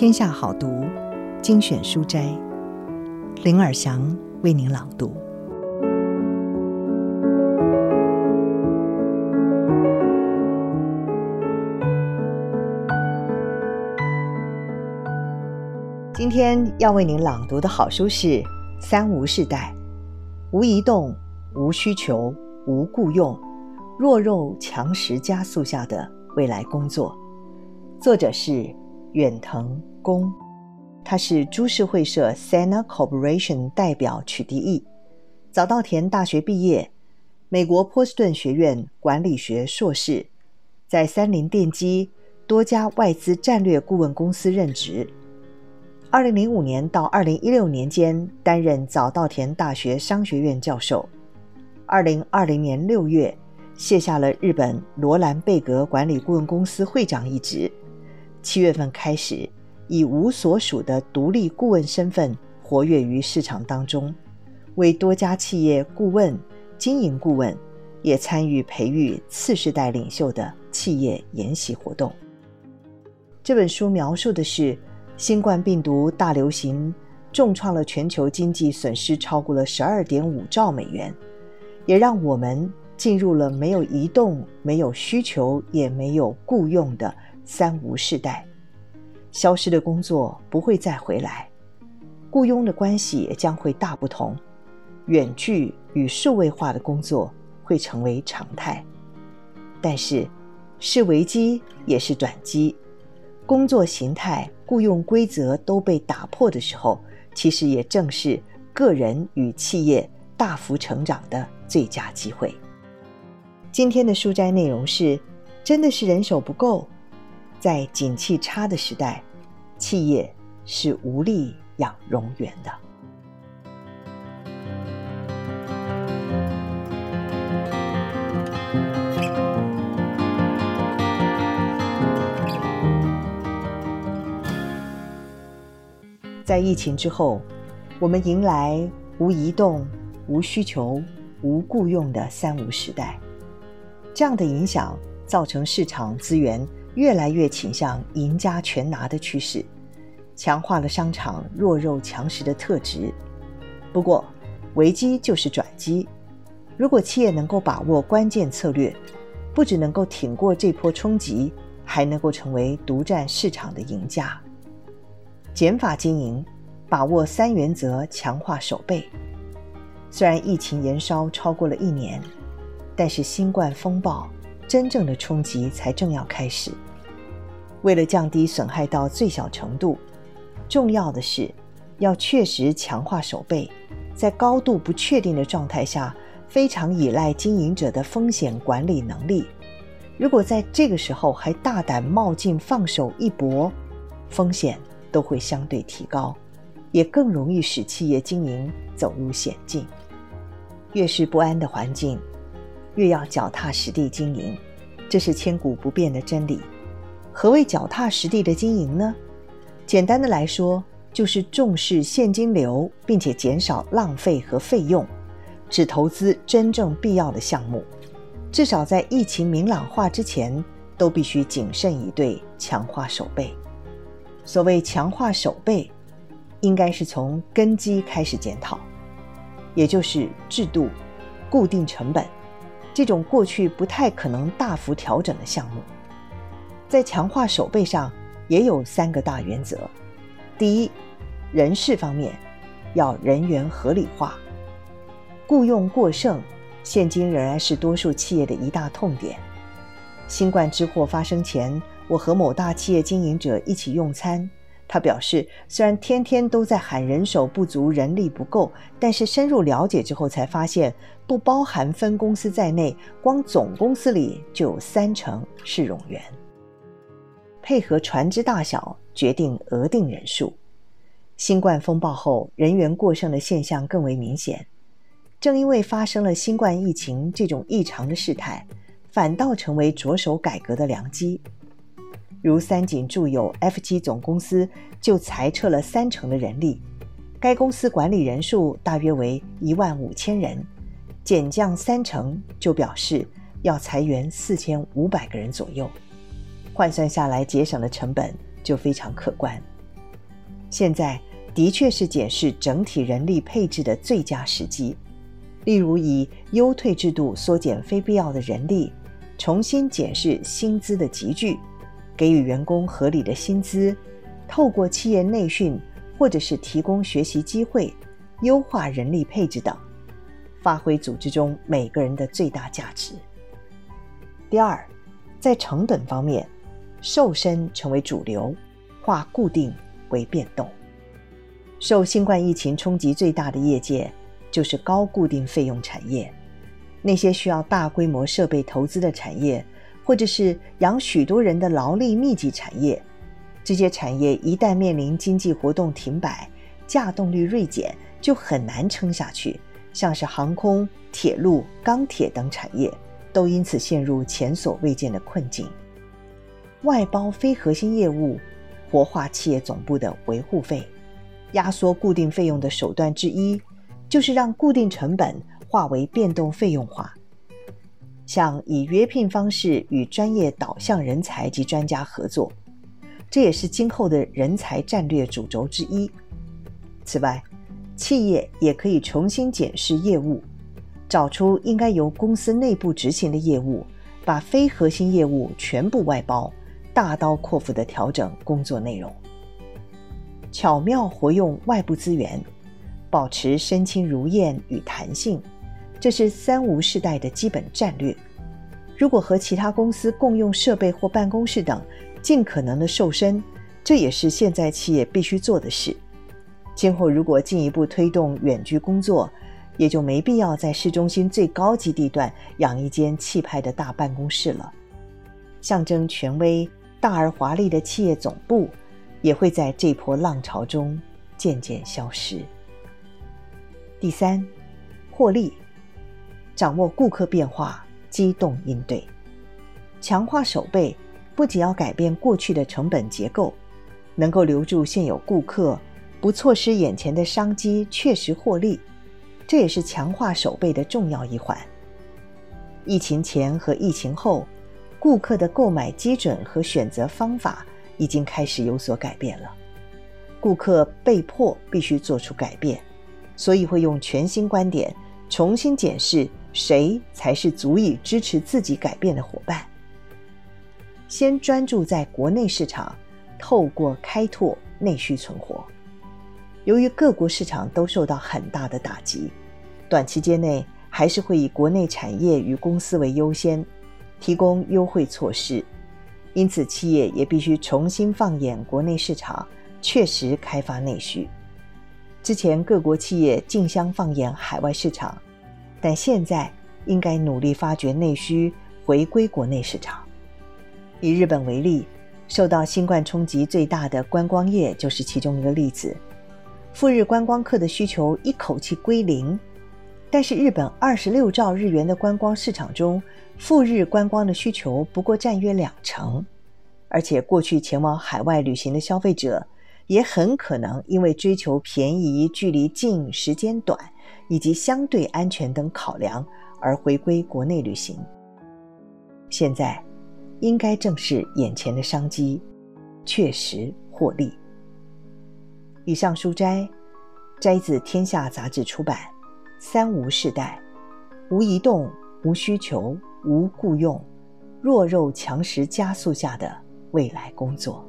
天下好读精选书斋，林尔祥为您朗读。今天要为您朗读的好书是《三无世代》，无移动、无需求、无雇用，弱肉强食加速下的未来工作，作者是。远藤恭，他是株式会社 Sana Corporation 代表取缔役，早稻田大学毕业，美国波士顿学院管理学硕士，在三菱电机多家外资战略顾问公司任职。二零零五年到二零一六年间担任早稻田大学商学院教授。二零二零年六月卸下了日本罗兰贝格管理顾问公司会长一职。七月份开始，以无所属的独立顾问身份活跃于市场当中，为多家企业顾问、经营顾问，也参与培育次世代领袖的企业研习活动。这本书描述的是新冠病毒大流行，重创了全球经济，损失超过了十二点五兆美元，也让我们进入了没有移动、没有需求、也没有雇用的。三无世代，消失的工作不会再回来，雇佣的关系也将会大不同，远距与数位化的工作会成为常态。但是，是危机也是转机，工作形态、雇佣规则都被打破的时候，其实也正是个人与企业大幅成长的最佳机会。今天的书斋内容是：真的是人手不够？在景气差的时代，企业是无力养冗员的。在疫情之后，我们迎来无移动、无需求、无雇用的三无时代。这样的影响造成市场资源。越来越倾向赢家全拿的趋势，强化了商场弱肉强食的特质。不过，危机就是转机。如果企业能够把握关键策略，不只能够挺过这波冲击，还能够成为独占市场的赢家。减法经营，把握三原则，强化守备。虽然疫情延烧超过了一年，但是新冠风暴。真正的冲击才正要开始。为了降低损害到最小程度，重要的是要确实强化守备，在高度不确定的状态下，非常依赖经营者的风险管理能力。如果在这个时候还大胆冒进放手一搏，风险都会相对提高，也更容易使企业经营走入险境。越是不安的环境，越要脚踏实地经营，这是千古不变的真理。何谓脚踏实地的经营呢？简单的来说，就是重视现金流，并且减少浪费和费用，只投资真正必要的项目。至少在疫情明朗化之前，都必须谨慎以对，强化守备。所谓强化守备，应该是从根基开始检讨，也就是制度、固定成本。这种过去不太可能大幅调整的项目，在强化守备上也有三个大原则：第一，人事方面要人员合理化，雇用过剩，现今仍然是多数企业的一大痛点。新冠之祸发生前，我和某大企业经营者一起用餐。他表示，虽然天天都在喊人手不足、人力不够，但是深入了解之后才发现，不包含分公司在内，光总公司里就有三成是冗员。配合船只大小决定额定人数。新冠风暴后，人员过剩的现象更为明显。正因为发生了新冠疫情这种异常的事态，反倒成为着手改革的良机。如三井住友 FG 总公司就裁撤了三成的人力，该公司管理人数大约为一万五千人，减降三成就表示要裁员四千五百个人左右，换算下来节省的成本就非常可观。现在的确是检视整体人力配置的最佳时机。例如，以优退制度缩减非必要的人力，重新检视薪资的集聚，给予员工合理的薪资，透过企业内训或者是提供学习机会，优化人力配置等，发挥组织中每个人的最大价值。第二，在成本方面，瘦身成为主流，化固定为变动。受新冠疫情冲击最大的业界，就是高固定费用产业。那些需要大规模设备投资的产业，或者是养许多人的劳力密集产业，这些产业一旦面临经济活动停摆、稼动率锐减，就很难撑下去。像是航空、铁路、钢铁等产业。都因此陷入前所未见的困境。外包非核心业务，活化企业总部的维护费，压缩固定费用的手段之一，就是让固定成本化为变动费用化。像以约聘方式与专业导向人才及专家合作，这也是今后的人才战略主轴之一。此外，企业也可以重新检视业务。找出应该由公司内部执行的业务，把非核心业务全部外包，大刀阔斧地调整工作内容，巧妙活用外部资源，保持身轻如燕与弹性，这是三无世代的基本战略。如果和其他公司共用设备或办公室等，尽可能的瘦身，这也是现在企业必须做的事。今后如果进一步推动远距工作，也就没必要在市中心最高级地段养一间气派的大办公室了。象征权威、大而华丽的企业总部，也会在这波浪潮中渐渐消失。第三，获利，掌握顾客变化，机动应对，强化守备，不仅要改变过去的成本结构，能够留住现有顾客，不错失眼前的商机，确实获利。这也是强化守备的重要一环。疫情前和疫情后，顾客的购买基准和选择方法已经开始有所改变了。顾客被迫必须做出改变，所以会用全新观点重新检视谁才是足以支持自己改变的伙伴。先专注在国内市场，透过开拓内需存活。由于各国市场都受到很大的打击。短期间内还是会以国内产业与公司为优先，提供优惠措施。因此，企业也必须重新放眼国内市场，确实开发内需。之前各国企业竞相放眼海外市场，但现在应该努力发掘内需，回归国内市场。以日本为例，受到新冠冲击最大的观光业就是其中一个例子。赴日观光客的需求一口气归零。但是，日本二十六兆日元的观光市场中，赴日观光的需求不过占约两成，而且过去前往海外旅行的消费者，也很可能因为追求便宜、距离近、时间短以及相对安全等考量而回归国内旅行。现在，应该正视眼前的商机，确实获利。以上书摘摘自《天下》杂志出版。三无世代，无移动，无需求，无雇用，弱肉强食加速下的未来工作。